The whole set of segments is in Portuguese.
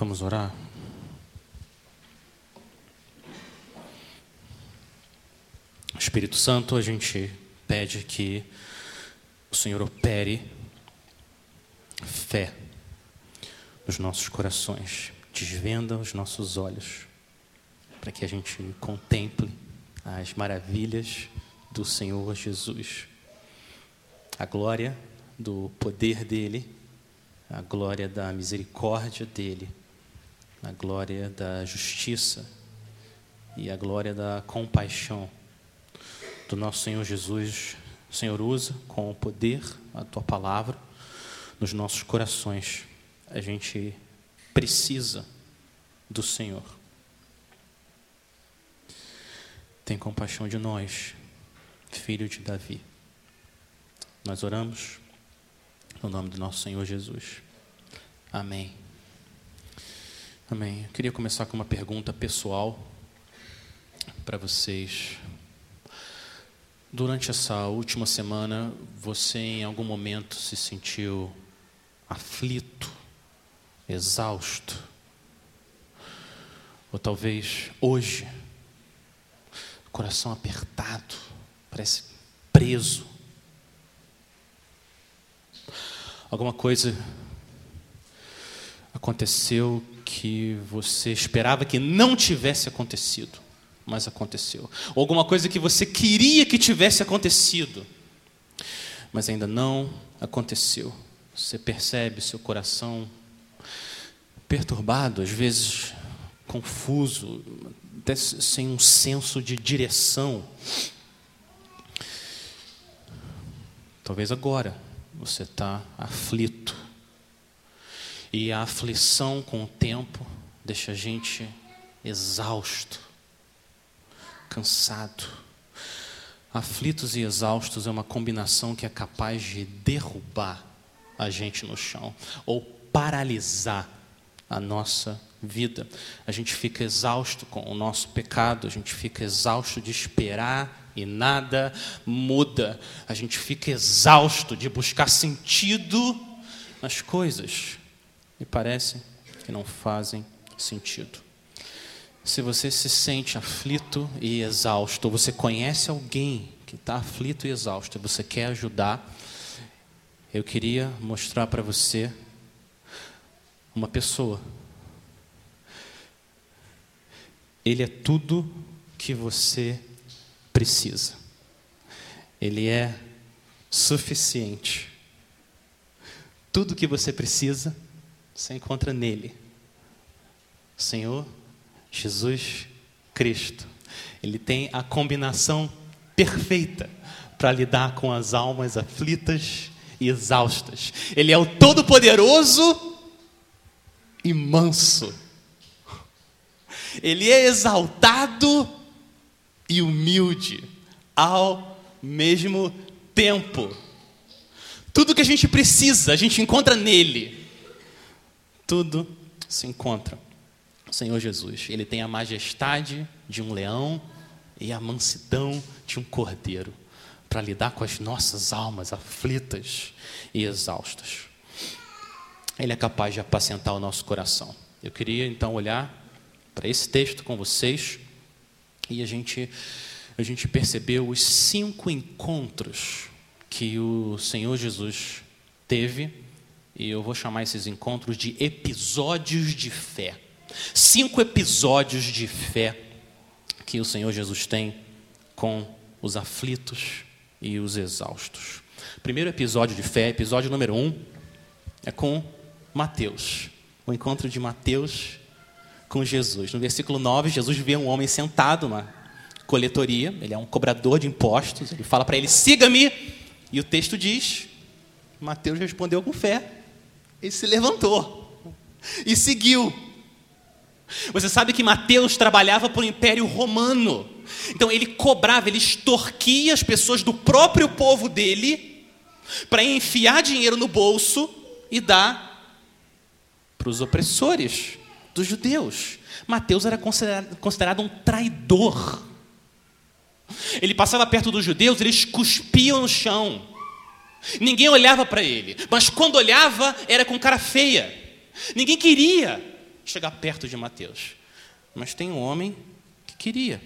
Vamos orar? Espírito Santo, a gente pede que o Senhor opere fé nos nossos corações, desvenda os nossos olhos, para que a gente contemple as maravilhas do Senhor Jesus, a glória do poder dele, a glória da misericórdia dele, a glória da justiça e a glória da compaixão do nosso Senhor Jesus. Senhor usa com o poder a tua palavra nos nossos corações. A gente precisa do Senhor. Tem compaixão de nós, filho de Davi. Nós oramos no nome do nosso Senhor Jesus. Amém. Amém. Eu queria começar com uma pergunta pessoal para vocês. Durante essa última semana, você em algum momento se sentiu aflito, exausto? Ou talvez hoje, coração apertado, parece preso. Alguma coisa aconteceu que você esperava que não tivesse acontecido mas aconteceu. Ou alguma coisa que você queria que tivesse acontecido, mas ainda não aconteceu. Você percebe seu coração perturbado, às vezes confuso, até sem um senso de direção. Talvez agora você está aflito. E a aflição com o tempo deixa a gente exausto cansado. Aflitos e exaustos é uma combinação que é capaz de derrubar a gente no chão ou paralisar a nossa vida. A gente fica exausto com o nosso pecado, a gente fica exausto de esperar e nada muda. A gente fica exausto de buscar sentido nas coisas e parece que não fazem sentido. Se você se sente aflito e exausto, ou você conhece alguém que está aflito e exausto, e você quer ajudar, eu queria mostrar para você uma pessoa. Ele é tudo que você precisa. Ele é suficiente. Tudo que você precisa, você encontra nele. Senhor, Jesus Cristo. Ele tem a combinação perfeita para lidar com as almas aflitas e exaustas. Ele é o Todo-Poderoso e manso. Ele é exaltado e humilde ao mesmo tempo. Tudo que a gente precisa, a gente encontra nele. Tudo se encontra Senhor Jesus. Ele tem a majestade de um leão e a mansidão de um cordeiro para lidar com as nossas almas aflitas e exaustas. Ele é capaz de apacentar o nosso coração. Eu queria então olhar para esse texto com vocês e a gente a gente percebeu os cinco encontros que o Senhor Jesus teve e eu vou chamar esses encontros de episódios de fé. Cinco episódios de fé que o Senhor Jesus tem com os aflitos e os exaustos. Primeiro episódio de fé, episódio número um, é com Mateus. O encontro de Mateus com Jesus. No versículo 9, Jesus vê um homem sentado na coletoria, ele é um cobrador de impostos, ele fala para ele: siga-me. E o texto diz: Mateus respondeu com fé, ele se levantou e seguiu. Você sabe que Mateus trabalhava para o Império Romano. Então ele cobrava, ele extorquia as pessoas do próprio povo dele para enfiar dinheiro no bolso e dar para os opressores dos judeus. Mateus era considerado, considerado um traidor. Ele passava perto dos judeus, eles cuspiam no chão. Ninguém olhava para ele, mas quando olhava era com cara feia. Ninguém queria chegar perto de Mateus. Mas tem um homem que queria.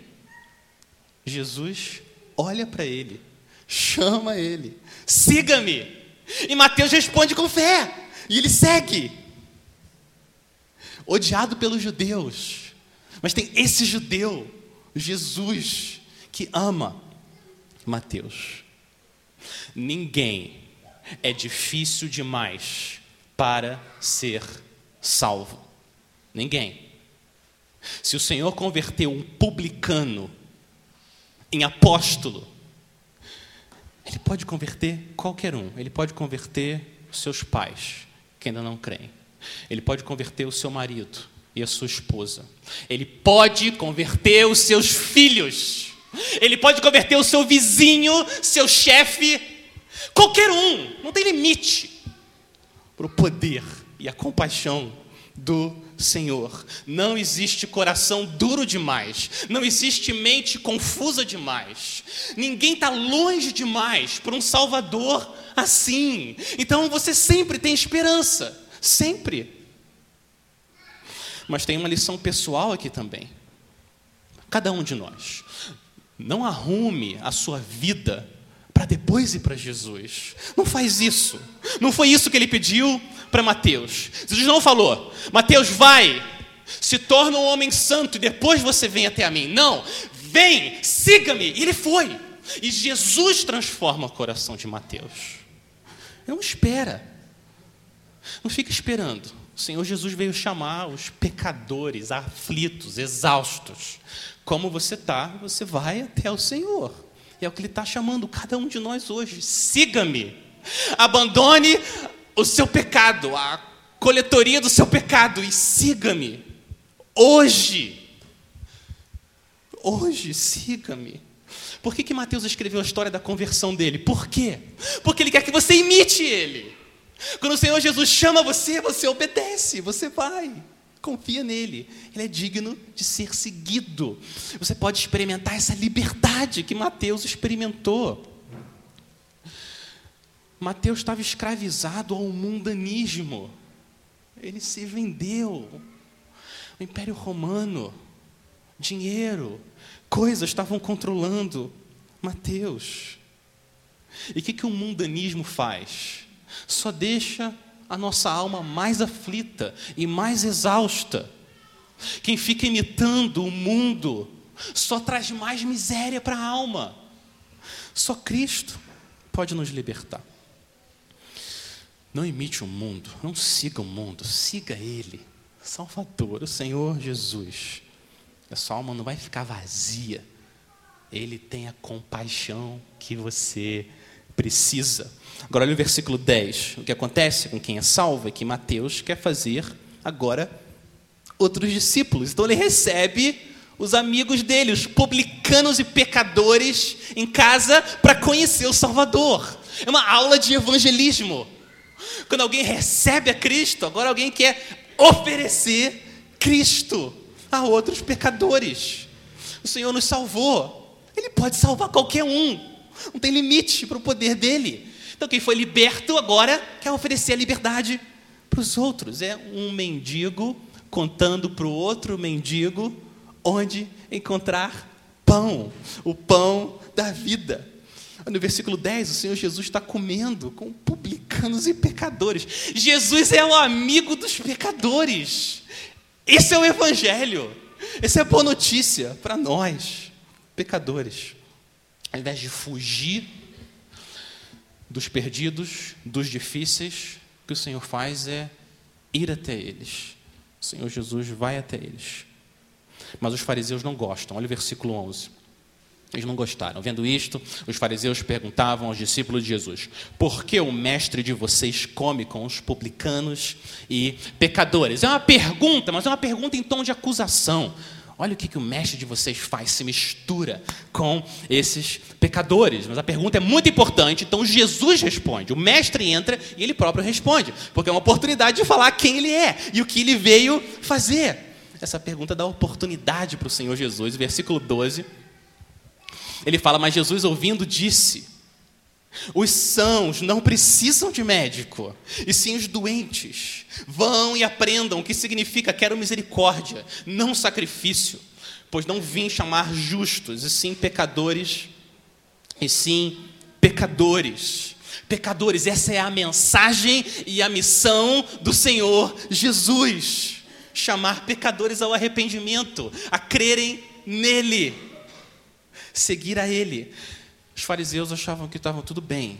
Jesus olha para ele, chama ele, siga-me. E Mateus responde com fé, e ele segue. Odiado pelos judeus, mas tem esse judeu, Jesus, que ama Mateus. Ninguém é difícil demais para ser salvo. Ninguém. Se o Senhor converteu um publicano em apóstolo, Ele pode converter qualquer um. Ele pode converter os seus pais, que ainda não creem. Ele pode converter o seu marido e a sua esposa. Ele pode converter os seus filhos. Ele pode converter o seu vizinho, seu chefe, qualquer um. Não tem limite para o poder e a compaixão do Senhor. Não existe coração duro demais, não existe mente confusa demais. Ninguém está longe demais para um Salvador assim. Então você sempre tem esperança, sempre. Mas tem uma lição pessoal aqui também. Cada um de nós. Não arrume a sua vida para depois ir para Jesus. Não faz isso. Não foi isso que ele pediu para Mateus. Jesus não falou, Mateus, vai, se torna um homem santo e depois você vem até a mim. Não, vem, siga-me. E ele foi. E Jesus transforma o coração de Mateus. Não espera. Não fica esperando. O Senhor Jesus veio chamar os pecadores, aflitos, exaustos. Como você está, você vai até o Senhor. É o que Ele está chamando cada um de nós hoje. Siga-me. Abandone o seu pecado, a coletoria do seu pecado e siga-me. Hoje. Hoje, siga-me. Por que, que Mateus escreveu a história da conversão dele? Por quê? Porque ele quer que você imite ele. Quando o Senhor Jesus chama você, você obedece, você vai. Confia nele, ele é digno de ser seguido. Você pode experimentar essa liberdade que Mateus experimentou. Mateus estava escravizado ao mundanismo. Ele se vendeu. O Império Romano, dinheiro, coisas estavam controlando Mateus. E o que, que o mundanismo faz? Só deixa a nossa alma mais aflita e mais exausta. Quem fica imitando o mundo só traz mais miséria para a alma. Só Cristo pode nos libertar. Não imite o mundo, não siga o mundo, siga Ele, Salvador, o Senhor Jesus. A sua alma não vai ficar vazia. Ele tem a compaixão que você precisa. Agora, olha o versículo 10. O que acontece com quem é salvo é que Mateus quer fazer agora outros discípulos. Então, ele recebe os amigos dele, os publicanos e pecadores, em casa para conhecer o Salvador. É uma aula de evangelismo. Quando alguém recebe a Cristo, agora alguém quer oferecer Cristo a outros pecadores. O Senhor nos salvou. Ele pode salvar qualquer um. Não tem limite para o poder dele. Então, quem foi liberto agora quer oferecer a liberdade para os outros. É um mendigo contando para o outro mendigo onde encontrar pão, o pão da vida. No versículo 10, o Senhor Jesus está comendo com publicanos e pecadores. Jesus é o amigo dos pecadores. Esse é o Evangelho. Essa é a boa notícia para nós, pecadores. Ao invés de fugir dos perdidos, dos difíceis, o que o Senhor faz é ir até eles. O Senhor Jesus vai até eles. Mas os fariseus não gostam. Olha o versículo 11. Eles não gostaram. Vendo isto, os fariseus perguntavam aos discípulos de Jesus: Por que o mestre de vocês come com os publicanos e pecadores? É uma pergunta, mas é uma pergunta em tom de acusação. Olha o que, que o mestre de vocês faz, se mistura com esses pecadores. Mas a pergunta é muito importante, então Jesus responde. O mestre entra e ele próprio responde, porque é uma oportunidade de falar quem ele é e o que ele veio fazer. Essa pergunta dá oportunidade para o Senhor Jesus. Versículo 12 ele fala, mas Jesus ouvindo disse: Os sãos não precisam de médico, e sim os doentes. Vão e aprendam o que significa quero misericórdia, não sacrifício, pois não vim chamar justos, e sim pecadores, e sim pecadores. Pecadores, essa é a mensagem e a missão do Senhor Jesus. Chamar pecadores ao arrependimento, a crerem nele, seguir a Ele. Os fariseus achavam que estavam tudo bem.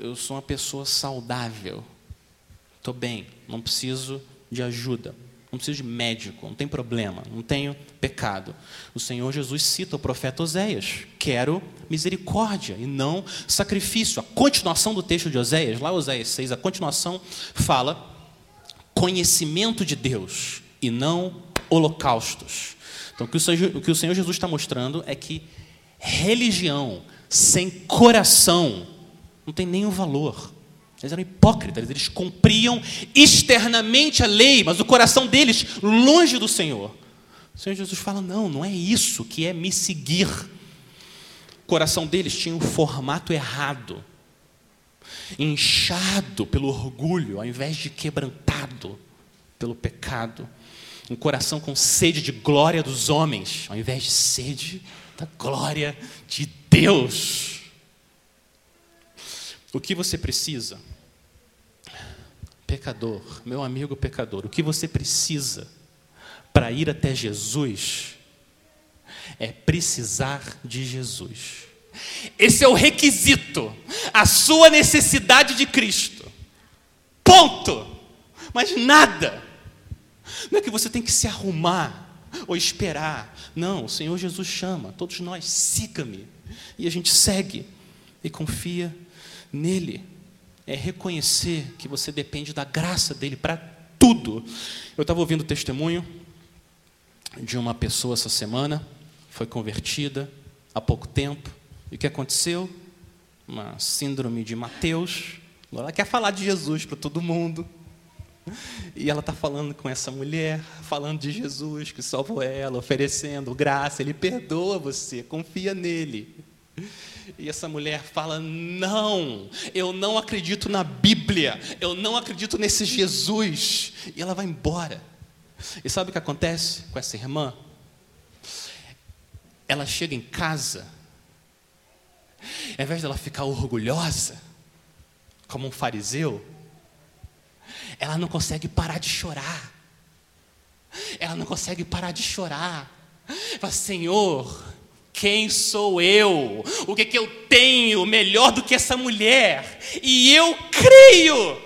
Eu sou uma pessoa saudável. Estou bem, não preciso de ajuda, não preciso de médico, não tem problema, não tenho pecado. O Senhor Jesus cita o profeta Oséias: quero misericórdia e não sacrifício. A continuação do texto de Oséias, lá Oséias 6, a continuação fala conhecimento de Deus e não holocaustos. Então, o que o Senhor, Jesus está mostrando é que religião sem coração não tem nenhum valor. Eles eram hipócritas, eles cumpriam externamente a lei, mas o coração deles longe do Senhor. O Senhor Jesus fala: não, não é isso que é me seguir. O coração deles tinha um formato errado, inchado pelo orgulho, ao invés de quebrantado pelo pecado. Um coração com sede de glória dos homens, ao invés de sede da glória de Deus. O que você precisa? Pecador, meu amigo pecador, o que você precisa para ir até Jesus é precisar de Jesus. Esse é o requisito, a sua necessidade de Cristo. Ponto. Mas nada. Não é que você tem que se arrumar ou esperar. Não, o Senhor Jesus chama, todos nós, siga-me. E a gente segue e confia nele. É reconhecer que você depende da graça dele para tudo. Eu estava ouvindo o testemunho de uma pessoa essa semana, foi convertida há pouco tempo. E o que aconteceu? Uma síndrome de Mateus. Ela quer falar de Jesus para todo mundo. E ela está falando com essa mulher, falando de Jesus que salvou ela, oferecendo graça, ele perdoa você, confia nele. E essa mulher fala: Não, eu não acredito na Bíblia, eu não acredito nesse Jesus. E ela vai embora. E sabe o que acontece com essa irmã? Ela chega em casa, ao invés dela ficar orgulhosa, como um fariseu, ela não consegue parar de chorar. Ela não consegue parar de chorar. Fala, Senhor, quem sou eu? O que, que eu tenho melhor do que essa mulher? E eu creio.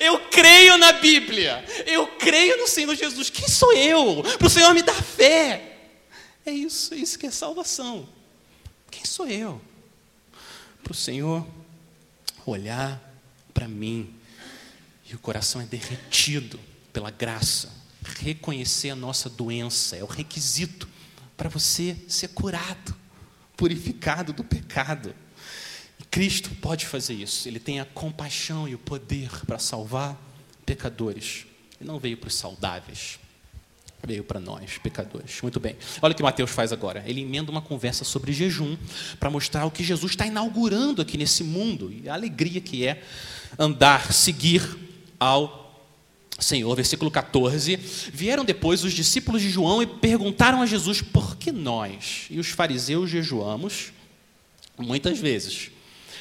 Eu creio na Bíblia. Eu creio no Senhor Jesus. Quem sou eu? Para o Senhor me dar fé. É isso, é isso que é salvação. Quem sou eu? Para o Senhor olhar para mim e o coração é derretido pela graça. Reconhecer a nossa doença é o requisito para você ser curado, purificado do pecado. E Cristo pode fazer isso. Ele tem a compaixão e o poder para salvar pecadores. Ele não veio para os saudáveis, veio para nós, pecadores. Muito bem. Olha o que Mateus faz agora. Ele emenda uma conversa sobre jejum para mostrar o que Jesus está inaugurando aqui nesse mundo e a alegria que é andar, seguir ao Senhor. Versículo 14. Vieram depois os discípulos de João e perguntaram a Jesus: por que nós e os fariseus jejuamos? Muitas vezes,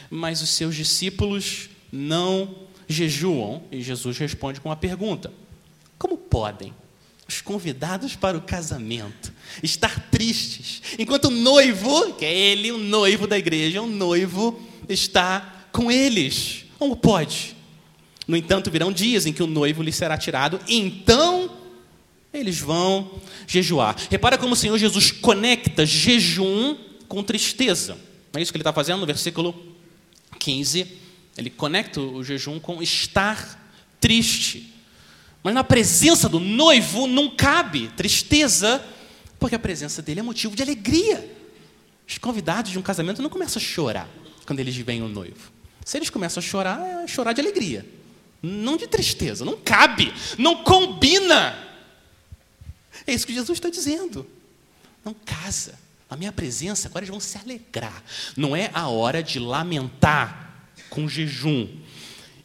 mas os seus discípulos não jejuam. E Jesus responde com uma pergunta: Como podem os convidados para o casamento estar tristes, enquanto o noivo, que é ele, o noivo da igreja, o noivo, está com eles? Como pode? No entanto, virão dias em que o noivo lhe será tirado, então eles vão jejuar. Repara como o Senhor Jesus conecta jejum com tristeza. Não é isso que ele está fazendo no versículo 15. Ele conecta o jejum com estar triste. Mas na presença do noivo não cabe tristeza, porque a presença dele é motivo de alegria. Os convidados de um casamento não começam a chorar quando eles veem o noivo. Se eles começam a chorar, é chorar de alegria. Não de tristeza, não cabe, não combina. É isso que Jesus está dizendo. Não casa, A minha presença, agora eles vão se alegrar. Não é a hora de lamentar com jejum.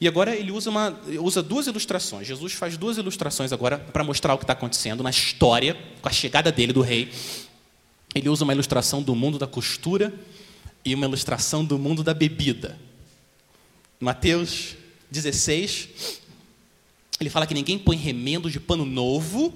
E agora ele usa, uma, usa duas ilustrações. Jesus faz duas ilustrações agora para mostrar o que está acontecendo na história, com a chegada dele, do rei. Ele usa uma ilustração do mundo da costura e uma ilustração do mundo da bebida. Mateus 16, ele fala que ninguém põe remendo de pano novo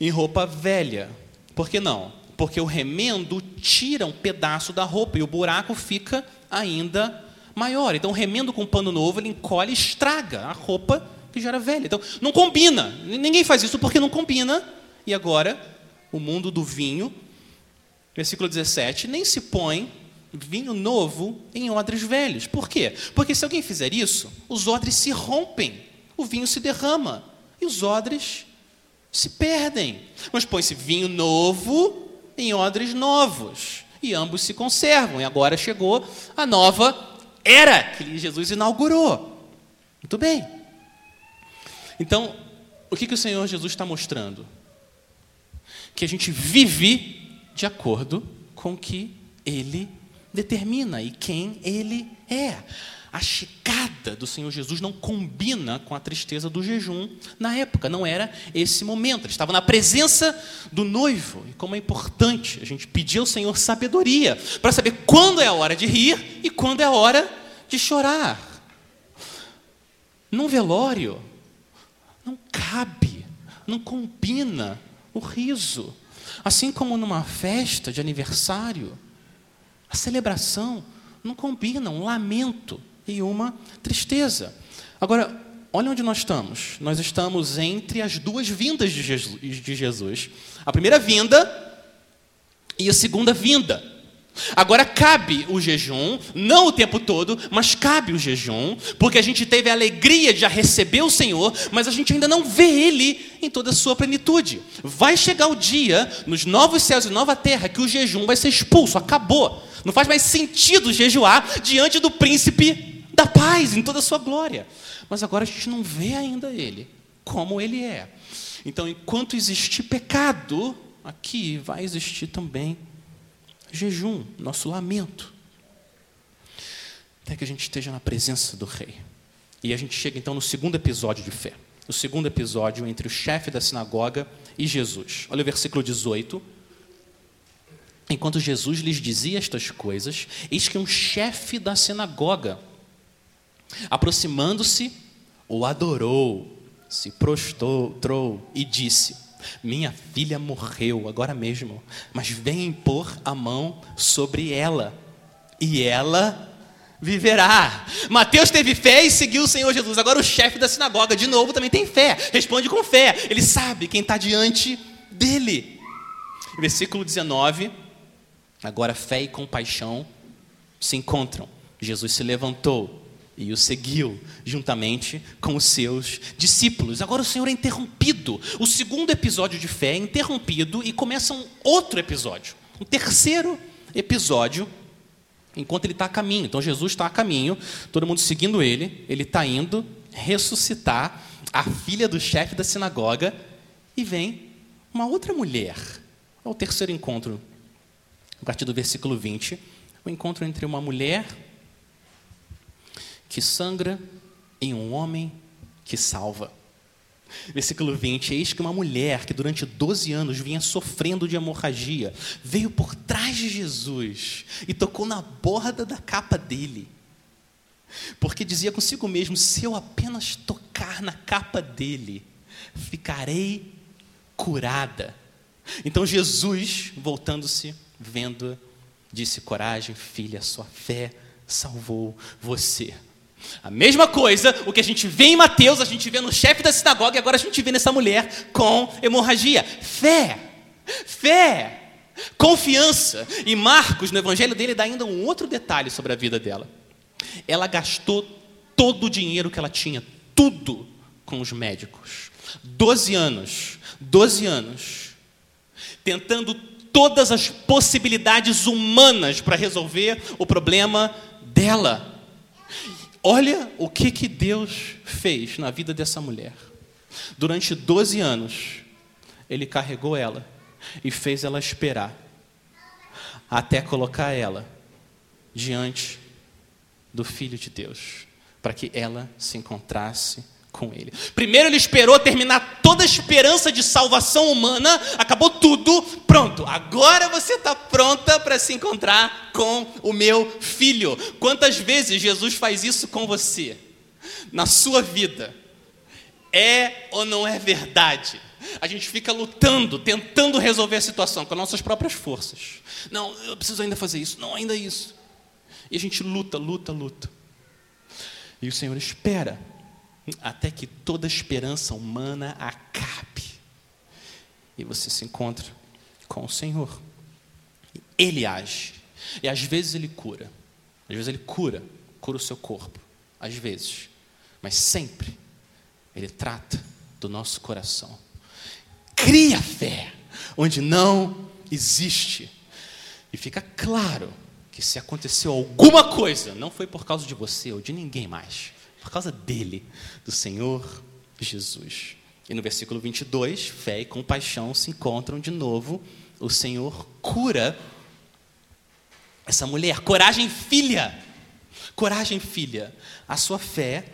em roupa velha. Por que não? Porque o remendo tira um pedaço da roupa e o buraco fica ainda maior. Então, o remendo com pano novo, ele encolhe e estraga a roupa que já era velha. Então, não combina. Ninguém faz isso porque não combina. E agora, o mundo do vinho, versículo 17, nem se põe vinho novo em odres velhos. Por quê? Porque se alguém fizer isso, os odres se rompem, o vinho se derrama e os odres se perdem. Mas põe-se vinho novo em odres novos e ambos se conservam. E agora chegou a nova era que Jesus inaugurou. Muito bem. Então, o que, que o Senhor Jesus está mostrando? Que a gente vive de acordo com o que Ele determina e quem Ele é. A chegada do Senhor Jesus não combina com a tristeza do jejum na época, não era esse momento. Ele estava na presença do noivo. E como é importante a gente pedir ao Senhor sabedoria para saber quando é a hora de rir e quando é a hora de chorar. Num velório, não cabe, não combina o riso. Assim como numa festa de aniversário, a celebração não combina um lamento e uma tristeza. Agora, olha onde nós estamos. Nós estamos entre as duas vindas de Jesus. A primeira vinda e a segunda vinda. Agora cabe o jejum, não o tempo todo, mas cabe o jejum, porque a gente teve a alegria de já receber o Senhor, mas a gente ainda não vê Ele em toda a sua plenitude. Vai chegar o dia, nos novos céus e nova terra, que o jejum vai ser expulso, acabou. Não faz mais sentido jejuar diante do príncipe da paz, em toda a sua glória. Mas agora a gente não vê ainda Ele, como Ele é. Então, enquanto existir pecado, aqui vai existir também jejum, nosso lamento. Até que a gente esteja na presença do rei. E a gente chega então no segundo episódio de fé. O segundo episódio entre o chefe da sinagoga e Jesus. Olha o versículo 18. Enquanto Jesus lhes dizia estas coisas, eis que um chefe da sinagoga, aproximando-se, o adorou, se prostrou e disse: minha filha morreu agora mesmo, mas vem impor a mão sobre ela, e ela viverá. Mateus teve fé e seguiu o Senhor Jesus. Agora o chefe da sinagoga, de novo, também tem fé, responde com fé. Ele sabe quem está diante dele. Versículo 19. Agora fé e compaixão se encontram. Jesus se levantou e o seguiu juntamente com os seus discípulos. Agora o Senhor é interrompido. O segundo episódio de fé é interrompido e começa um outro episódio. Um terceiro episódio, enquanto ele está a caminho. Então Jesus está a caminho, todo mundo seguindo ele. Ele está indo ressuscitar a filha do chefe da sinagoga e vem uma outra mulher. É o terceiro encontro, a partir do versículo 20. O encontro entre uma mulher que sangra em um homem que salva. Versículo 20: Eis que uma mulher que durante 12 anos vinha sofrendo de hemorragia veio por trás de Jesus e tocou na borda da capa dele. Porque dizia consigo mesmo: se eu apenas tocar na capa dele, ficarei curada. Então Jesus, voltando-se, vendo, disse: Coragem, filha, sua fé salvou você. A mesma coisa, o que a gente vê em Mateus, a gente vê no chefe da sinagoga e agora a gente vê nessa mulher com hemorragia. Fé, fé, confiança. E Marcos, no evangelho dele, dá ainda um outro detalhe sobre a vida dela. Ela gastou todo o dinheiro que ela tinha, tudo com os médicos. Doze anos, doze anos, tentando todas as possibilidades humanas para resolver o problema dela. Olha o que, que Deus fez na vida dessa mulher. Durante 12 anos, Ele carregou ela e fez ela esperar. até colocar ela diante do Filho de Deus, para que ela se encontrasse com ele. Primeiro ele esperou terminar toda a esperança de salvação humana, acabou tudo, pronto. Agora você está pronta para se encontrar com o meu filho. Quantas vezes Jesus faz isso com você? Na sua vida. É ou não é verdade? A gente fica lutando, tentando resolver a situação com nossas próprias forças. Não, eu preciso ainda fazer isso, não, ainda isso. E a gente luta, luta, luta. E o Senhor espera até que toda esperança humana acabe. E você se encontra com o Senhor. Ele age. E às vezes ele cura. Às vezes ele cura, cura o seu corpo. Às vezes. Mas sempre ele trata do nosso coração. Cria fé onde não existe. E fica claro que se aconteceu alguma coisa, não foi por causa de você ou de ninguém mais por causa dele, do Senhor Jesus. E no versículo 22, fé e compaixão se encontram de novo. O Senhor cura essa mulher. Coragem, filha. Coragem, filha. A sua fé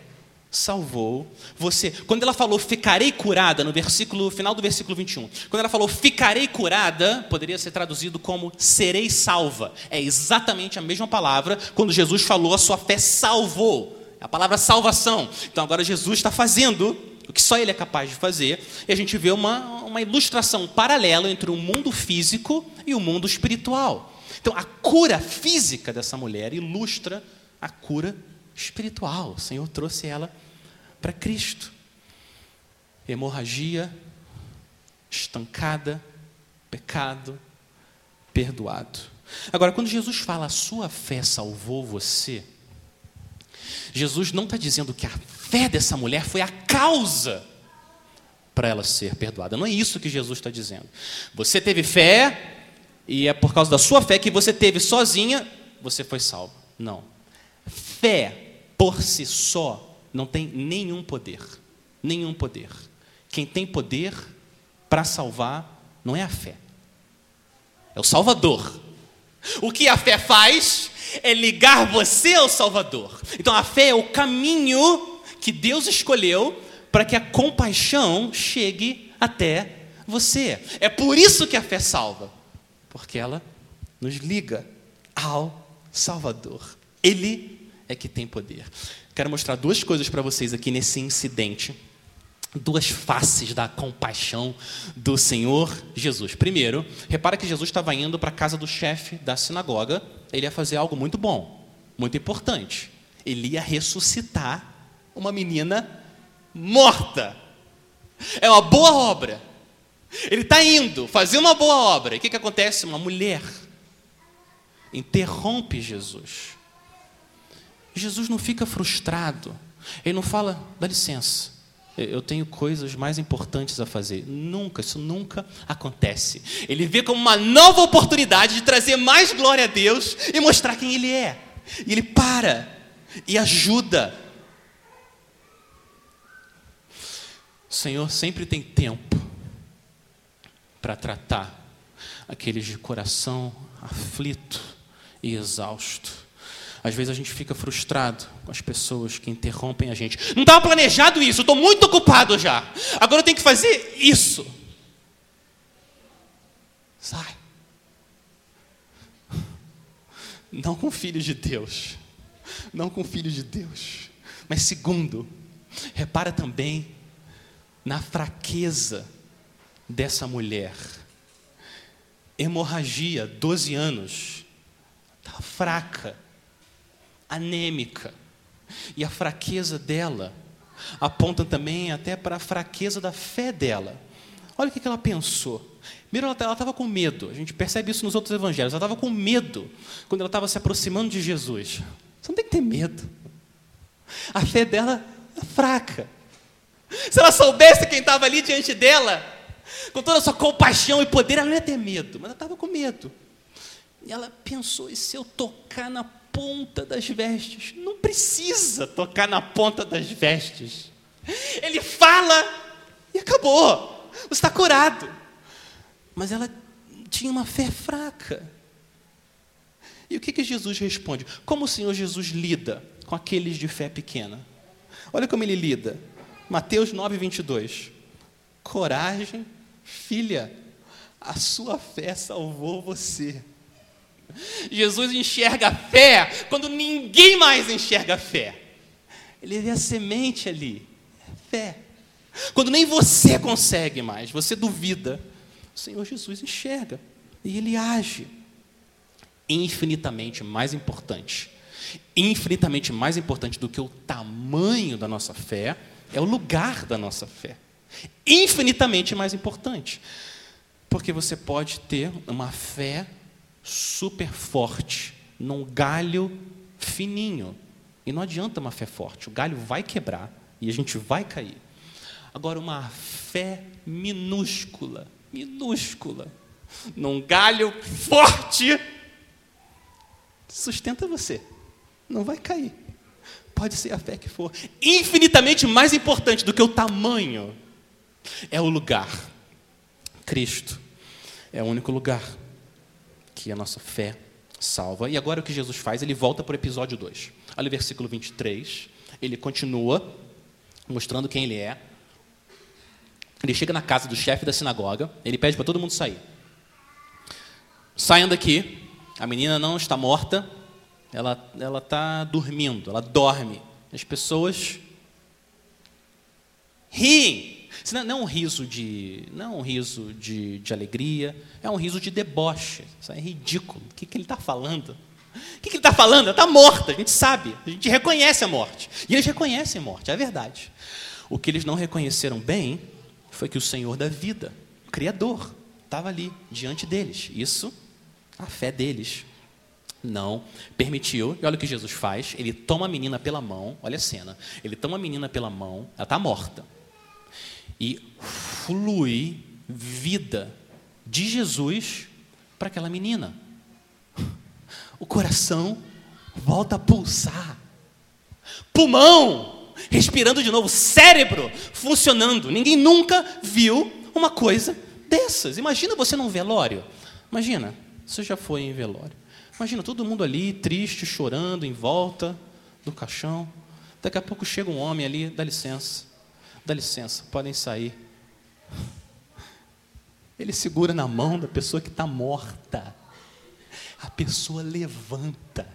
salvou você. Quando ela falou ficarei curada, no versículo final do versículo 21, quando ela falou ficarei curada, poderia ser traduzido como serei salva. É exatamente a mesma palavra quando Jesus falou a sua fé salvou. A palavra salvação. Então agora Jesus está fazendo o que só ele é capaz de fazer, e a gente vê uma, uma ilustração paralela entre o mundo físico e o mundo espiritual. Então a cura física dessa mulher ilustra a cura espiritual. O Senhor trouxe ela para Cristo. Hemorragia estancada, pecado perdoado. Agora, quando Jesus fala, a sua fé salvou você, Jesus não está dizendo que a fé dessa mulher foi a causa para ela ser perdoada. Não é isso que Jesus está dizendo. Você teve fé, e é por causa da sua fé que você teve sozinha, você foi salvo. Não. Fé por si só não tem nenhum poder. Nenhum poder. Quem tem poder para salvar não é a fé, é o Salvador. O que a fé faz é ligar você ao Salvador. Então a fé é o caminho que Deus escolheu para que a compaixão chegue até você. É por isso que a fé salva, porque ela nos liga ao Salvador. Ele é que tem poder. Quero mostrar duas coisas para vocês aqui nesse incidente duas faces da compaixão do Senhor Jesus. Primeiro, repara que Jesus estava indo para a casa do chefe da sinagoga, ele ia fazer algo muito bom, muito importante. Ele ia ressuscitar uma menina morta. É uma boa obra. Ele está indo, fazendo uma boa obra. E o que, que acontece? Uma mulher interrompe Jesus. Jesus não fica frustrado. Ele não fala, dá licença, eu tenho coisas mais importantes a fazer. Nunca, isso nunca acontece. Ele vê como uma nova oportunidade de trazer mais glória a Deus e mostrar quem Ele é. E ele para e ajuda. O Senhor sempre tem tempo para tratar aqueles de coração aflito e exausto. Às vezes a gente fica frustrado com as pessoas que interrompem a gente. Não estava planejado isso, estou muito ocupado já. Agora eu tenho que fazer isso. Sai. Não com filhos de Deus. Não com filhos de Deus. Mas segundo, repara também na fraqueza dessa mulher. Hemorragia, 12 anos. Está fraca anêmica. E a fraqueza dela aponta também até para a fraqueza da fé dela. Olha o que ela pensou. Primeiro, ela estava com medo. A gente percebe isso nos outros evangelhos. Ela estava com medo quando ela estava se aproximando de Jesus. Você não tem que ter medo. A fé dela é fraca. Se ela soubesse quem estava ali diante dela, com toda a sua compaixão e poder, ela não ia ter medo, mas ela estava com medo. E ela pensou: e se eu tocar na ponta das vestes. Não precisa tocar na ponta das vestes. Ele fala e acabou. Você está curado. Mas ela tinha uma fé fraca. E o que, que Jesus responde? Como o Senhor Jesus lida com aqueles de fé pequena? Olha como ele lida. Mateus 9, 22. Coragem, filha, a sua fé salvou você. Jesus enxerga a fé quando ninguém mais enxerga a fé. Ele vê a semente ali, é fé. Quando nem você consegue mais, você duvida, o Senhor Jesus enxerga e ele age. Infinitamente mais importante, infinitamente mais importante do que o tamanho da nossa fé, é o lugar da nossa fé. Infinitamente mais importante. Porque você pode ter uma fé super forte num galho fininho. E não adianta uma fé forte, o galho vai quebrar e a gente vai cair. Agora, uma fé minúscula, minúscula, num galho forte, sustenta você, não vai cair. Pode ser a fé que for, infinitamente mais importante do que o tamanho é o lugar. Cristo é o único lugar que a nossa fé salva. E agora o que Jesus faz? Ele volta para o episódio 2. Olha o versículo 23. Ele continua mostrando quem ele é. Ele chega na casa do chefe da sinagoga, ele pede para todo mundo sair. Saiam daqui, a menina não está morta, ela ela está dormindo, ela dorme. As pessoas riem. Não, não é um riso de, não é um riso de, de alegria, é um riso de deboche. Isso é ridículo. O que, que ele está falando? O que, que ele está falando? Ela está morta, a gente sabe, a gente reconhece a morte. E eles reconhecem a morte, é verdade. O que eles não reconheceram bem foi que o Senhor da vida, o Criador, estava ali diante deles. Isso, a fé deles, não permitiu. E olha o que Jesus faz: ele toma a menina pela mão, olha a cena. Ele toma a menina pela mão, ela está morta. E flui vida de Jesus para aquela menina. O coração volta a pulsar. Pulmão respirando de novo, cérebro funcionando. Ninguém nunca viu uma coisa dessas. Imagina você num velório. Imagina, você já foi em velório. Imagina todo mundo ali, triste, chorando, em volta do caixão. Daqui a pouco chega um homem ali, dá licença, dá licença, podem sair. Ele segura na mão da pessoa que está morta. A pessoa levanta.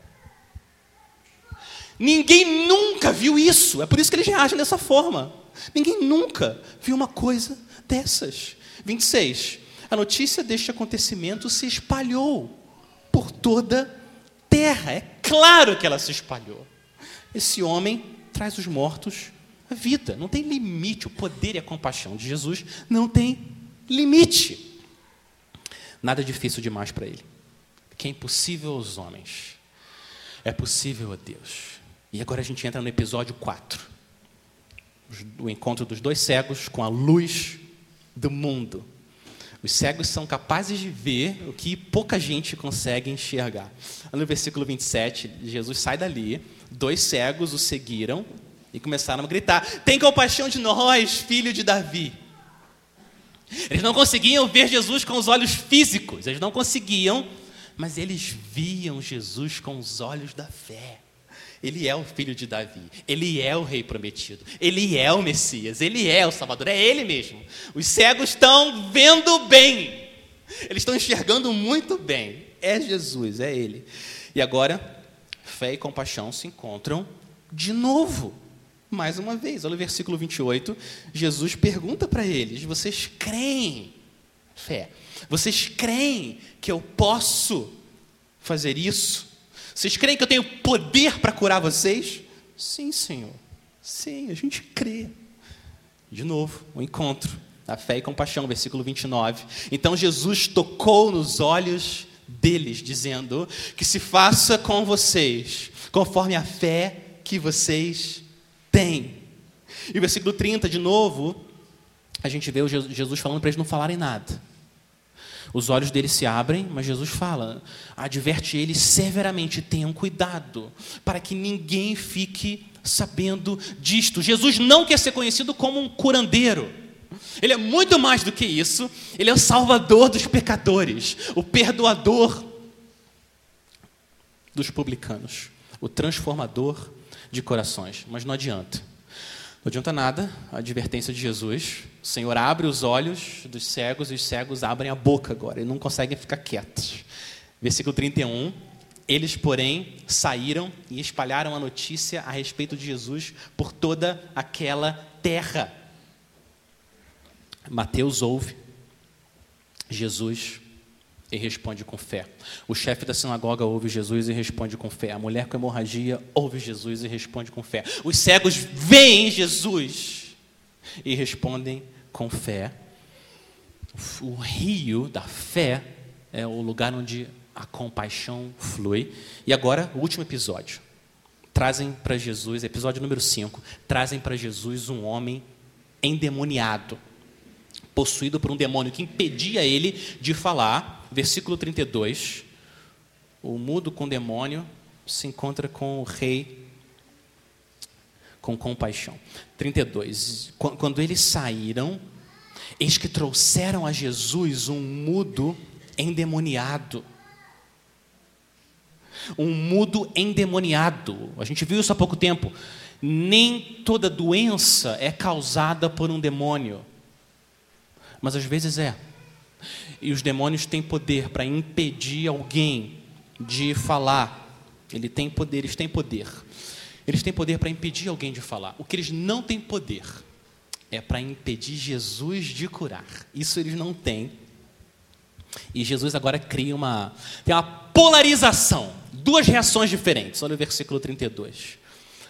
Ninguém nunca viu isso. É por isso que eles reagem dessa forma. Ninguém nunca viu uma coisa dessas. 26. A notícia deste acontecimento se espalhou por toda a terra. É claro que ela se espalhou. Esse homem traz os mortos à vida. Não tem limite. O poder e a compaixão de Jesus não tem limite. Nada difícil demais para ele. Que é impossível aos homens, é possível a Deus. E agora a gente entra no episódio 4. O encontro dos dois cegos com a luz do mundo. Os cegos são capazes de ver o que pouca gente consegue enxergar. No versículo 27, Jesus sai dali, dois cegos o seguiram e começaram a gritar: Tem compaixão de nós, filho de Davi. Eles não conseguiam ver Jesus com os olhos físicos, eles não conseguiam, mas eles viam Jesus com os olhos da fé. Ele é o filho de Davi, ele é o rei prometido, ele é o Messias, ele é o Salvador, é ele mesmo. Os cegos estão vendo bem, eles estão enxergando muito bem. É Jesus, é ele. E agora, fé e compaixão se encontram de novo, mais uma vez. Olha o versículo 28. Jesus pergunta para eles: Vocês creem? Fé. Vocês creem que eu posso fazer isso? Vocês creem que eu tenho poder para curar vocês? Sim, Senhor. Sim, a gente crê. De novo, o um encontro. A fé e compaixão, versículo 29. Então Jesus tocou nos olhos deles, dizendo: Que se faça com vocês, conforme a fé que vocês têm. E o versículo 30, de novo, a gente vê Jesus falando para eles não falarem nada. Os olhos deles se abrem, mas Jesus fala: adverte eles severamente, tenham cuidado, para que ninguém fique sabendo disto. Jesus não quer ser conhecido como um curandeiro. Ele é muito mais do que isso. Ele é o salvador dos pecadores, o perdoador dos publicanos, o transformador de corações. Mas não adianta. Não adianta nada a advertência de Jesus. O Senhor abre os olhos dos cegos e os cegos abrem a boca agora e não conseguem ficar quietos. Versículo 31. Eles, porém, saíram e espalharam a notícia a respeito de Jesus por toda aquela terra. Mateus ouve Jesus e responde com fé. O chefe da sinagoga ouve Jesus e responde com fé. A mulher com hemorragia ouve Jesus e responde com fé. Os cegos veem Jesus e respondem com fé. O rio da fé é o lugar onde a compaixão flui. E agora, o último episódio. Trazem para Jesus, episódio número 5, trazem para Jesus um homem endemoniado, possuído por um demônio que impedia ele de falar. Versículo 32. O mudo com demônio se encontra com o rei com compaixão. 32. Quando eles saíram, eis que trouxeram a Jesus um mudo endemoniado um mudo endemoniado. A gente viu isso há pouco tempo. Nem toda doença é causada por um demônio, mas às vezes é. E os demônios têm poder para impedir alguém de falar. Ele tem poder, eles têm poder. Eles têm poder para impedir alguém de falar. O que eles não têm poder é para impedir Jesus de curar. Isso eles não têm. E Jesus agora cria uma, tem uma polarização, duas reações diferentes. Olha o versículo 32.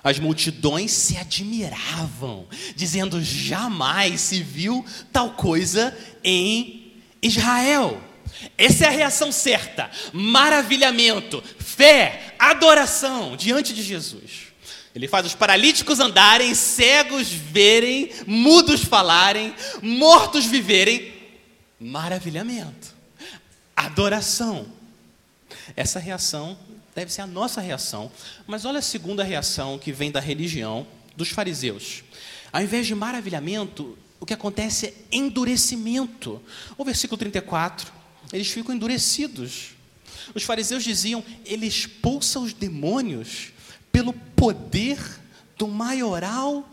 As multidões se admiravam, dizendo: jamais se viu tal coisa em Israel. Essa é a reação certa: maravilhamento, fé, adoração diante de Jesus. Ele faz os paralíticos andarem, cegos verem, mudos falarem, mortos viverem. Maravilhamento, adoração. Essa reação deve ser a nossa reação. Mas olha a segunda reação que vem da religião dos fariseus. Ao invés de maravilhamento, o que acontece é endurecimento. O versículo 34, eles ficam endurecidos. Os fariseus diziam: ele expulsa os demônios pelo poder do maioral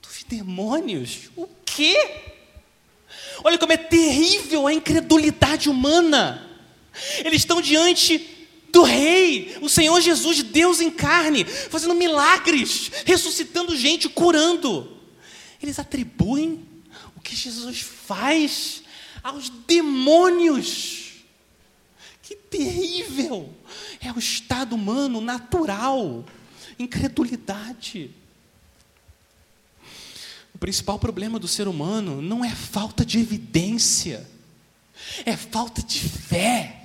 dos demônios. O quê? Olha como é terrível a incredulidade humana. Eles estão diante do Rei, o Senhor Jesus, Deus em carne, fazendo milagres, ressuscitando gente, curando. Eles atribuem que Jesus faz aos demônios. Que terrível! É o estado humano natural, incredulidade. O principal problema do ser humano não é falta de evidência, é falta de fé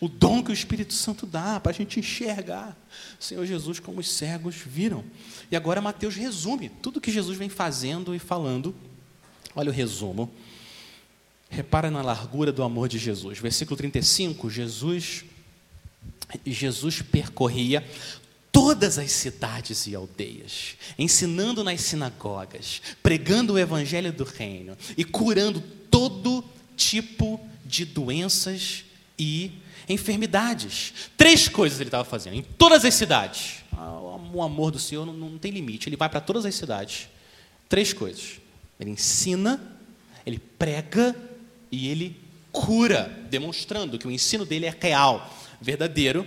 o dom que o Espírito Santo dá para a gente enxergar Senhor Jesus como os cegos viram. E agora Mateus resume tudo que Jesus vem fazendo e falando. Olha o resumo. Repara na largura do amor de Jesus. Versículo 35, Jesus Jesus percorria todas as cidades e aldeias, ensinando nas sinagogas, pregando o evangelho do reino e curando todo tipo de doenças e enfermidades. Três coisas ele estava fazendo, em todas as cidades. Ah, o amor do Senhor não, não tem limite, ele vai para todas as cidades. Três coisas. Ele ensina, ele prega e ele cura, demonstrando que o ensino dele é real, verdadeiro.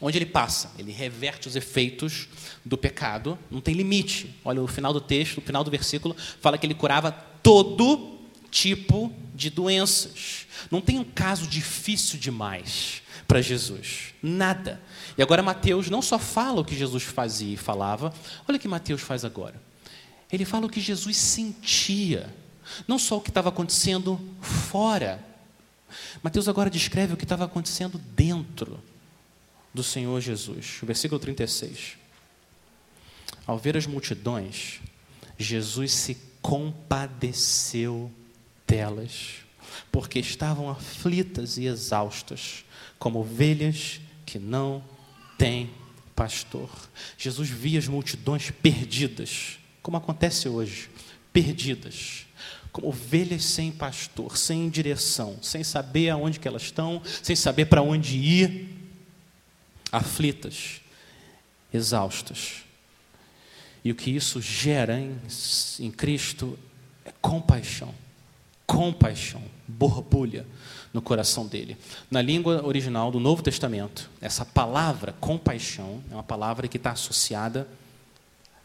Onde ele passa, ele reverte os efeitos do pecado, não tem limite. Olha, o final do texto, o final do versículo, fala que ele curava todo tipo de doenças. Não tem um caso difícil demais para Jesus. Nada. E agora Mateus não só fala o que Jesus fazia e falava, olha o que Mateus faz agora. Ele fala o que Jesus sentia, não só o que estava acontecendo fora. Mateus agora descreve o que estava acontecendo dentro do Senhor Jesus. O versículo 36. Ao ver as multidões, Jesus se compadeceu delas porque estavam aflitas e exaustas, como ovelhas que não têm pastor. Jesus via as multidões perdidas, como acontece hoje, perdidas, como ovelhas sem pastor, sem direção, sem saber aonde que elas estão, sem saber para onde ir. aflitas, exaustas. E o que isso gera em, em Cristo é compaixão. Compaixão, borbulha no coração dele. Na língua original do Novo Testamento, essa palavra compaixão é uma palavra que está associada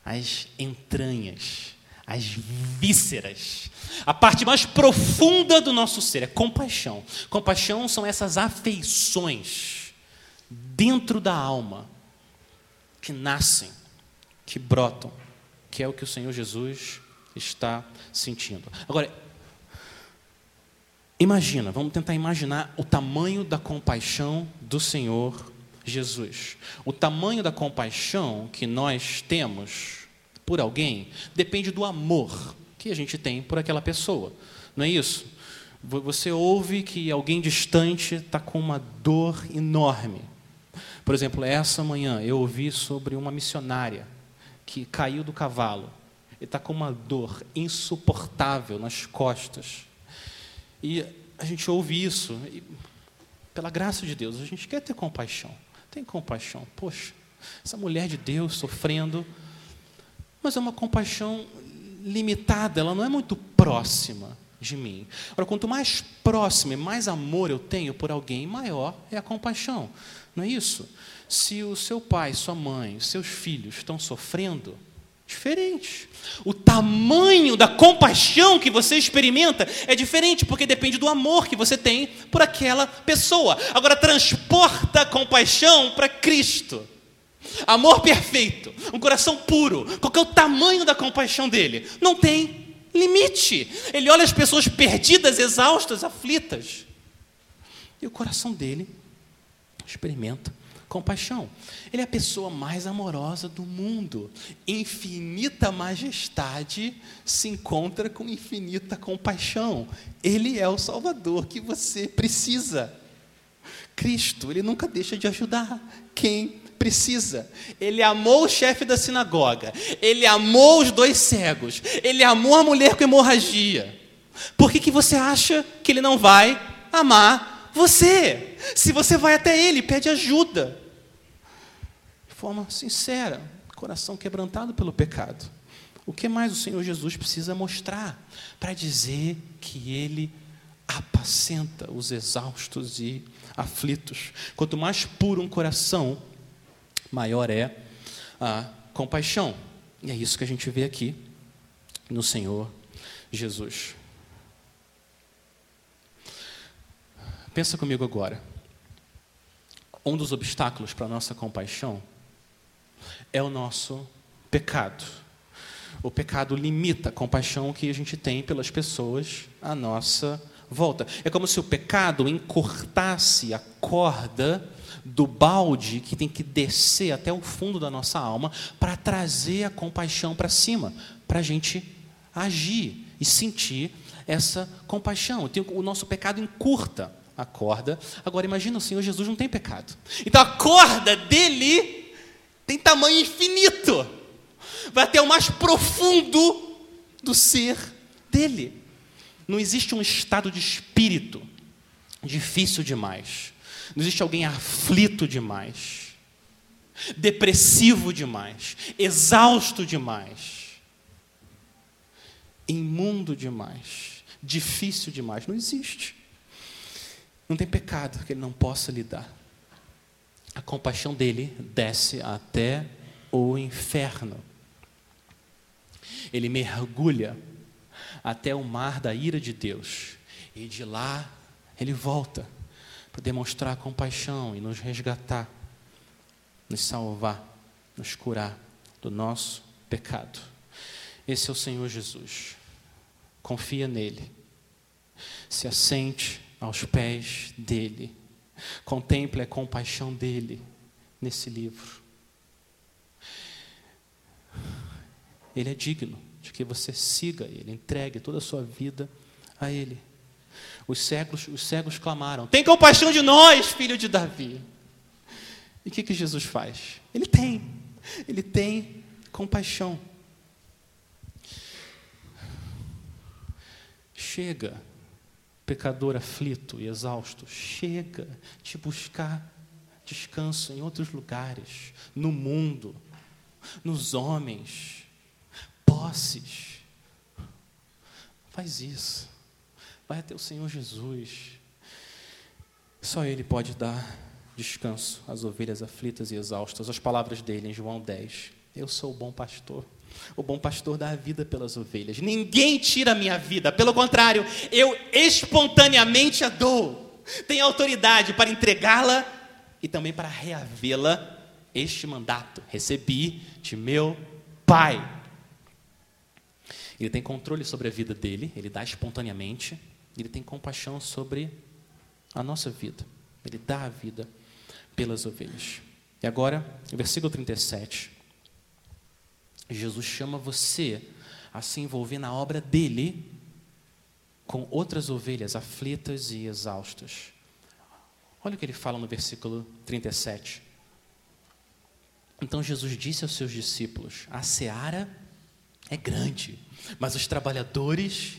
às entranhas, às vísceras. A parte mais profunda do nosso ser é compaixão. Compaixão são essas afeições dentro da alma que nascem, que brotam, que é o que o Senhor Jesus está sentindo. Agora, imagina, vamos tentar imaginar o tamanho da compaixão do Senhor Jesus. O tamanho da compaixão que nós temos por alguém depende do amor que a gente tem por aquela pessoa. Não é isso? Você ouve que alguém distante está com uma dor enorme. Por exemplo, essa manhã eu ouvi sobre uma missionária que caiu do cavalo e está com uma dor insuportável nas costas. E a gente ouve isso, e, pela graça de Deus, a gente quer ter compaixão. Tem compaixão. Poxa, essa mulher de Deus sofrendo mas é uma compaixão limitada, ela não é muito próxima de mim. Agora, quanto mais próximo e mais amor eu tenho por alguém, maior é a compaixão. Não é isso? Se o seu pai, sua mãe, seus filhos estão sofrendo, diferente. O tamanho da compaixão que você experimenta é diferente, porque depende do amor que você tem por aquela pessoa. Agora, transporta a compaixão para Cristo. Amor perfeito, um coração puro. Qual é o tamanho da compaixão dele? Não tem limite. Ele olha as pessoas perdidas, exaustas, aflitas. E o coração dele experimenta compaixão. Ele é a pessoa mais amorosa do mundo. Infinita majestade se encontra com infinita compaixão. Ele é o Salvador que você precisa. Cristo, ele nunca deixa de ajudar quem precisa. Ele amou o chefe da sinagoga, ele amou os dois cegos, ele amou a mulher com hemorragia. Por que, que você acha que ele não vai amar você? Se você vai até ele, pede ajuda. De forma sincera, coração quebrantado pelo pecado. O que mais o Senhor Jesus precisa mostrar para dizer que ele apacenta os exaustos e aflitos? Quanto mais puro um coração, maior é a compaixão. E é isso que a gente vê aqui no Senhor Jesus. Pensa comigo agora. Um dos obstáculos para a nossa compaixão é o nosso pecado. O pecado limita a compaixão que a gente tem pelas pessoas à nossa volta. É como se o pecado encurtasse a corda do balde que tem que descer até o fundo da nossa alma para trazer a compaixão para cima, para a gente agir e sentir essa compaixão. O nosso pecado encurta a corda. Agora imagina, o Senhor Jesus não tem pecado. Então a corda dele tem tamanho infinito. Vai até o mais profundo do ser dele. Não existe um estado de espírito difícil demais não existe alguém aflito demais, depressivo demais, exausto demais, imundo demais, difícil demais. Não existe. Não tem pecado que ele não possa lidar. A compaixão dele desce até o inferno. Ele mergulha até o mar da ira de Deus. E de lá ele volta para demonstrar compaixão e nos resgatar, nos salvar, nos curar do nosso pecado. Esse é o Senhor Jesus. Confia nele. Se assente aos pés dele. Contemple a compaixão dele nesse livro. Ele é digno de que você siga ele, entregue toda a sua vida a ele. Os cegos, os cegos clamaram: Tem compaixão de nós, filho de Davi. E o que, que Jesus faz? Ele tem, ele tem compaixão. Chega, pecador aflito e exausto, chega de buscar descanso em outros lugares, no mundo, nos homens, posses. Faz isso. Vai até o Senhor Jesus. Só Ele pode dar descanso às ovelhas aflitas e exaustas. As palavras dele em João 10. Eu sou o bom pastor. O bom pastor dá a vida pelas ovelhas. Ninguém tira a minha vida. Pelo contrário, eu espontaneamente a dou. Tenho autoridade para entregá-la e também para reavê-la. Este mandato recebi de meu Pai. Ele tem controle sobre a vida dele, ele dá espontaneamente, ele tem compaixão sobre a nossa vida. Ele dá a vida pelas ovelhas. E agora, versículo 37, Jesus chama você a se envolver na obra dele com outras ovelhas aflitas e exaustas. Olha o que ele fala no versículo 37. Então Jesus disse aos seus discípulos: A seara é grande, mas os trabalhadores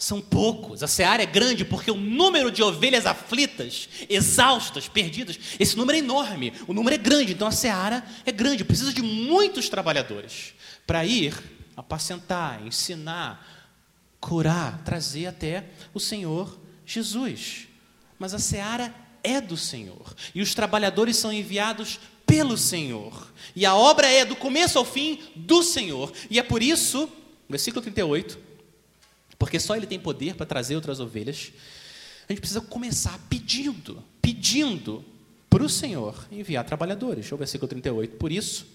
são poucos. A seara é grande porque o número de ovelhas aflitas, exaustas, perdidas, esse número é enorme. O número é grande, então a seara é grande. Precisa de muitos trabalhadores para ir apacentar, ensinar, curar, trazer até o Senhor Jesus. Mas a seara é do Senhor e os trabalhadores são enviados pelo Senhor. E a obra é do começo ao fim do Senhor. E é por isso, versículo 38, porque só Ele tem poder para trazer outras ovelhas. A gente precisa começar pedindo, pedindo para o Senhor enviar trabalhadores. O versículo 38. Por isso,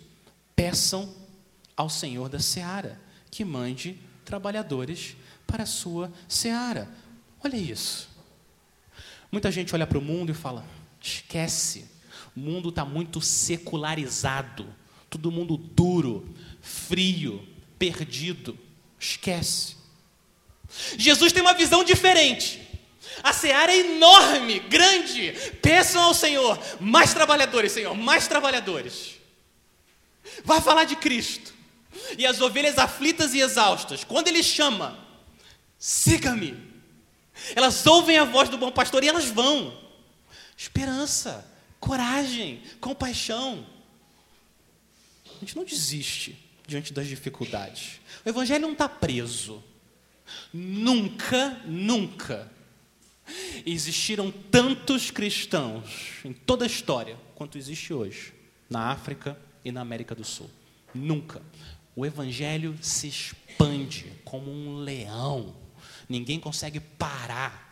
peçam ao Senhor da seara que mande trabalhadores para a sua seara. Olha isso. Muita gente olha para o mundo e fala: esquece, o mundo está muito secularizado, todo mundo duro, frio, perdido. Esquece. Jesus tem uma visão diferente. A seara é enorme, grande. Peçam ao Senhor mais trabalhadores, Senhor, mais trabalhadores. Vai falar de Cristo. E as ovelhas aflitas e exaustas, quando Ele chama, siga-me. Elas ouvem a voz do bom pastor e elas vão. Esperança, coragem, compaixão. A gente não desiste diante das dificuldades. O Evangelho não está preso. Nunca, nunca existiram tantos cristãos em toda a história quanto existe hoje na África e na América do Sul. Nunca. O evangelho se expande como um leão. Ninguém consegue parar.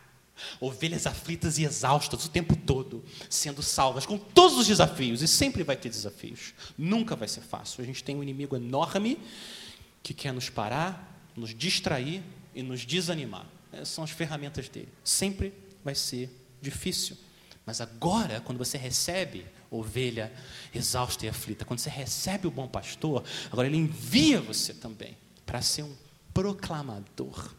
Ovelhas aflitas e exaustas o tempo todo, sendo salvas com todos os desafios, e sempre vai ter desafios. Nunca vai ser fácil. A gente tem um inimigo enorme que quer nos parar, nos distrair e nos desanimar. Essas são as ferramentas dele. Sempre vai ser difícil. Mas agora, quando você recebe ovelha exausta e aflita, quando você recebe o bom pastor, agora ele envia você também para ser um proclamador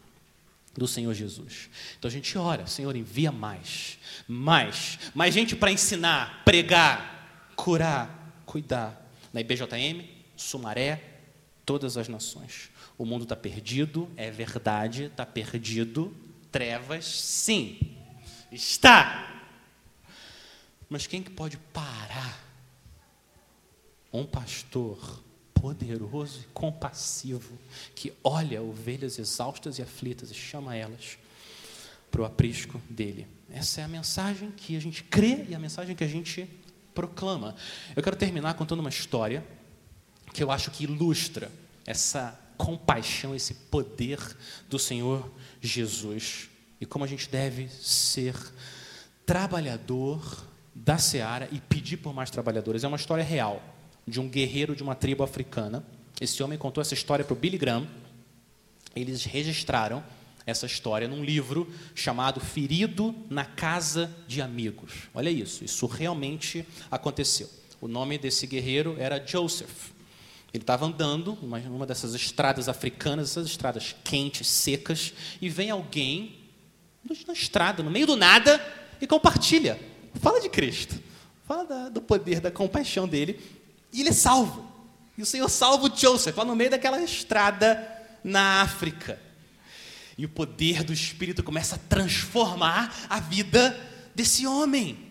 do Senhor Jesus. Então a gente ora, Senhor, envia mais, mais, mais gente para ensinar, pregar, curar, cuidar. Na IBJM, Sumaré, todas as nações. O mundo está perdido, é verdade, está perdido. Trevas, sim, está. Mas quem que pode parar? Um pastor poderoso e compassivo que olha ovelhas exaustas e aflitas e chama elas para o aprisco dele. Essa é a mensagem que a gente crê e a mensagem que a gente proclama. Eu quero terminar contando uma história que eu acho que ilustra essa compaixão, esse poder do Senhor Jesus e como a gente deve ser trabalhador da seara e pedir por mais trabalhadores. É uma história real de um guerreiro de uma tribo africana. Esse homem contou essa história para o Billy Graham. Eles registraram essa história num livro chamado Ferido na Casa de Amigos. Olha isso, isso realmente aconteceu. O nome desse guerreiro era Joseph. Ele estava andando numa, numa dessas estradas africanas, essas estradas quentes, secas, e vem alguém na estrada, no meio do nada, e compartilha. Fala de Cristo. Fala da, do poder, da compaixão dele. E ele é salvo. E o Senhor salva o Joseph, lá no meio daquela estrada na África. E o poder do Espírito começa a transformar a vida desse homem.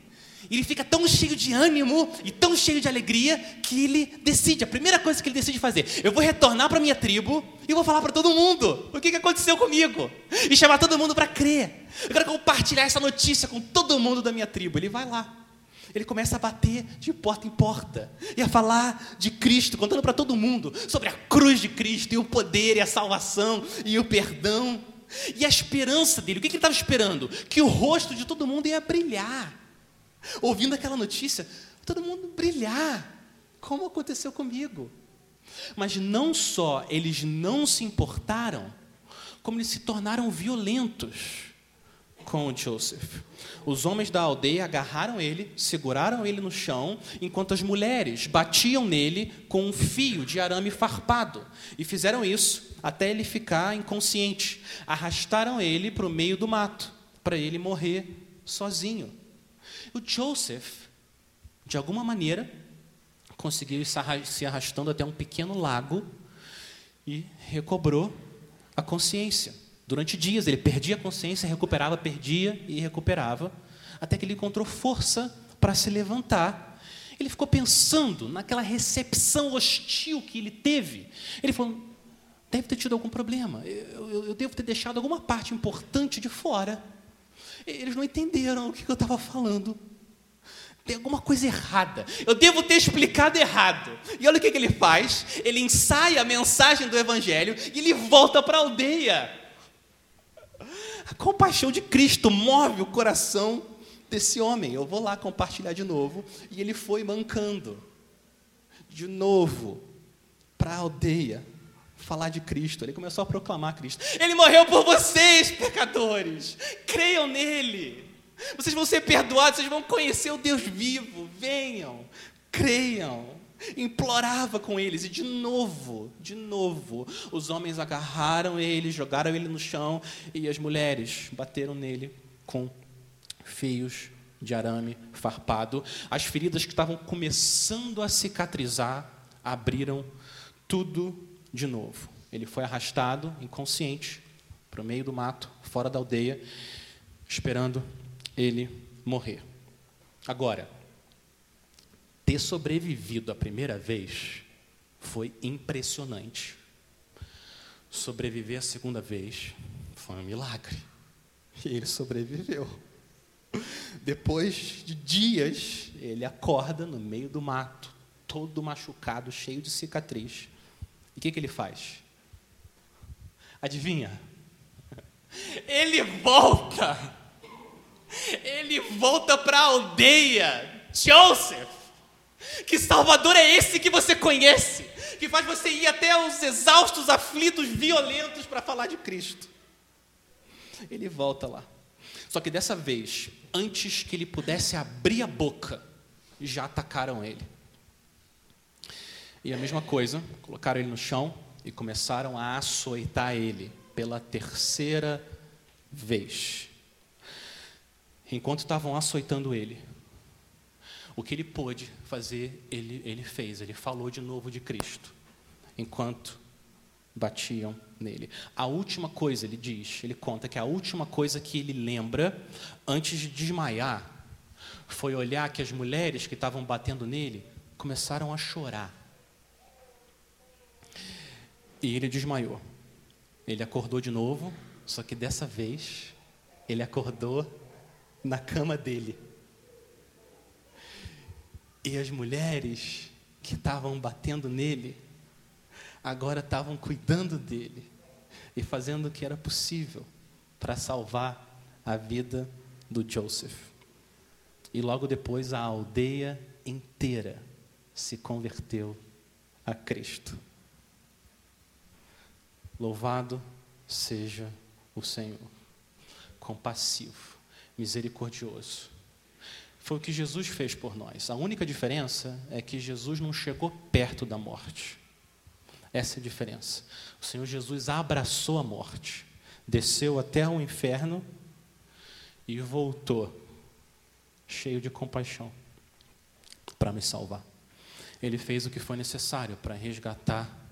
Ele fica tão cheio de ânimo e tão cheio de alegria que ele decide, a primeira coisa que ele decide fazer, eu vou retornar para minha tribo e vou falar para todo mundo o que, que aconteceu comigo e chamar todo mundo para crer. Eu quero compartilhar essa notícia com todo mundo da minha tribo. Ele vai lá. Ele começa a bater de porta em porta e a falar de Cristo, contando para todo mundo sobre a cruz de Cristo e o poder e a salvação e o perdão. E a esperança dele, o que ele estava esperando? Que o rosto de todo mundo ia brilhar. Ouvindo aquela notícia, todo mundo brilhar, como aconteceu comigo. Mas não só eles não se importaram, como eles se tornaram violentos com Joseph. Os homens da aldeia agarraram ele, seguraram ele no chão, enquanto as mulheres batiam nele com um fio de arame farpado. E fizeram isso até ele ficar inconsciente. Arrastaram ele para o meio do mato, para ele morrer sozinho. O Joseph, de alguma maneira, conseguiu ir se arrastando até um pequeno lago e recobrou a consciência. Durante dias ele perdia a consciência, recuperava, perdia e recuperava, até que ele encontrou força para se levantar. Ele ficou pensando naquela recepção hostil que ele teve. Ele falou: deve ter tido algum problema, eu, eu, eu devo ter deixado alguma parte importante de fora. Eles não entenderam o que eu estava falando. Tem alguma coisa errada. Eu devo ter explicado errado. E olha o que, que ele faz. Ele ensaia a mensagem do Evangelho e ele volta para a aldeia. A compaixão de Cristo move o coração desse homem. Eu vou lá compartilhar de novo. E ele foi mancando. De novo, para a aldeia falar de Cristo. Ele começou a proclamar Cristo. Ele morreu por vocês, pecadores. Creiam nele. Vocês vão ser perdoados, vocês vão conhecer o Deus vivo. Venham, creiam. Implorava com eles, e de novo, de novo, os homens agarraram ele, jogaram ele no chão, e as mulheres bateram nele com fios de arame farpado. As feridas que estavam começando a cicatrizar abriram tudo de novo. Ele foi arrastado, inconsciente, para o meio do mato, fora da aldeia, esperando ele morrer. Agora, ter sobrevivido a primeira vez foi impressionante. Sobreviver a segunda vez foi um milagre. E ele sobreviveu. Depois de dias, ele acorda no meio do mato, todo machucado, cheio de cicatriz. E o que, que ele faz? Adivinha? Ele volta. Ele volta para a aldeia. Joseph. Que Salvador é esse que você conhece? Que faz você ir até os exaustos, aflitos, violentos para falar de Cristo. Ele volta lá. Só que dessa vez, antes que ele pudesse abrir a boca, já atacaram ele. E a mesma coisa, colocaram ele no chão e começaram a açoitar ele pela terceira vez. Enquanto estavam açoitando ele, o que ele pôde fazer, ele, ele fez. Ele falou de novo de Cristo, enquanto batiam nele. A última coisa, ele diz, ele conta que a última coisa que ele lembra, antes de desmaiar, foi olhar que as mulheres que estavam batendo nele começaram a chorar. E ele desmaiou. Ele acordou de novo, só que dessa vez ele acordou na cama dele. E as mulheres que estavam batendo nele, agora estavam cuidando dele e fazendo o que era possível para salvar a vida do Joseph. E logo depois a aldeia inteira se converteu a Cristo. Louvado seja o Senhor, compassivo, misericordioso. Foi o que Jesus fez por nós. A única diferença é que Jesus não chegou perto da morte. Essa é a diferença. O Senhor Jesus abraçou a morte, desceu até o inferno e voltou, cheio de compaixão, para me salvar. Ele fez o que foi necessário para resgatar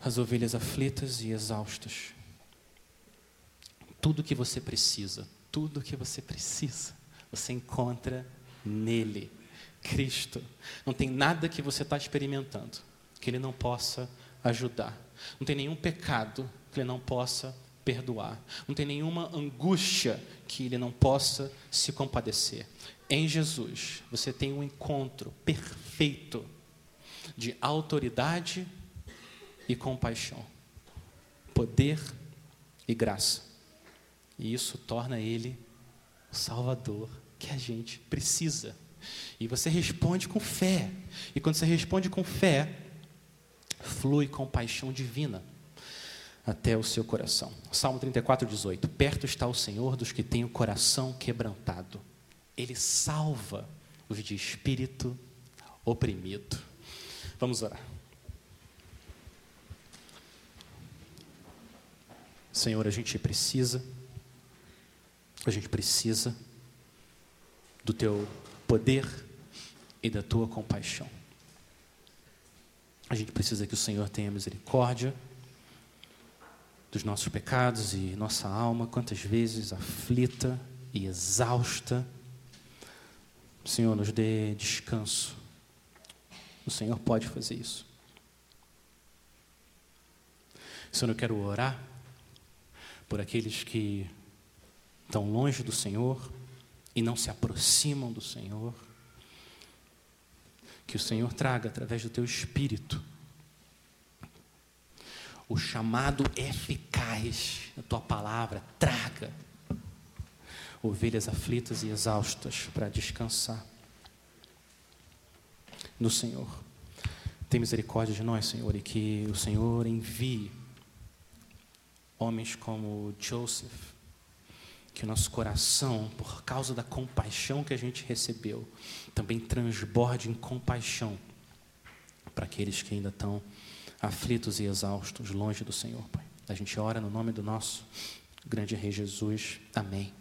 as ovelhas aflitas e exaustas. Tudo que você precisa, tudo que você precisa, você encontra nele, Cristo. Não tem nada que você está experimentando que ele não possa ajudar. Não tem nenhum pecado que ele não possa perdoar. Não tem nenhuma angústia que ele não possa se compadecer. Em Jesus, você tem um encontro perfeito de autoridade e compaixão, poder e graça. E isso torna ele o Salvador que a gente precisa. E você responde com fé. E quando você responde com fé, flui compaixão divina até o seu coração. Salmo 34, 18. Perto está o Senhor dos que têm o coração quebrantado. Ele salva os de espírito oprimido. Vamos orar. Senhor, a gente precisa, a gente precisa do teu poder e da tua compaixão. A gente precisa que o Senhor tenha misericórdia dos nossos pecados e nossa alma, quantas vezes aflita e exausta. Senhor nos dê descanso. O Senhor pode fazer isso. Senhor, eu quero orar por aqueles que estão longe do Senhor e não se aproximam do Senhor. Que o Senhor traga através do teu espírito o chamado eficaz da tua palavra, traga ovelhas aflitas e exaustas para descansar no Senhor. Tem misericórdia de nós, Senhor, e que o Senhor envie homens como Joseph, que o nosso coração, por causa da compaixão que a gente recebeu, também transborde em compaixão para aqueles que ainda estão aflitos e exaustos, longe do Senhor, Pai. A gente ora no nome do nosso grande Rei Jesus. Amém.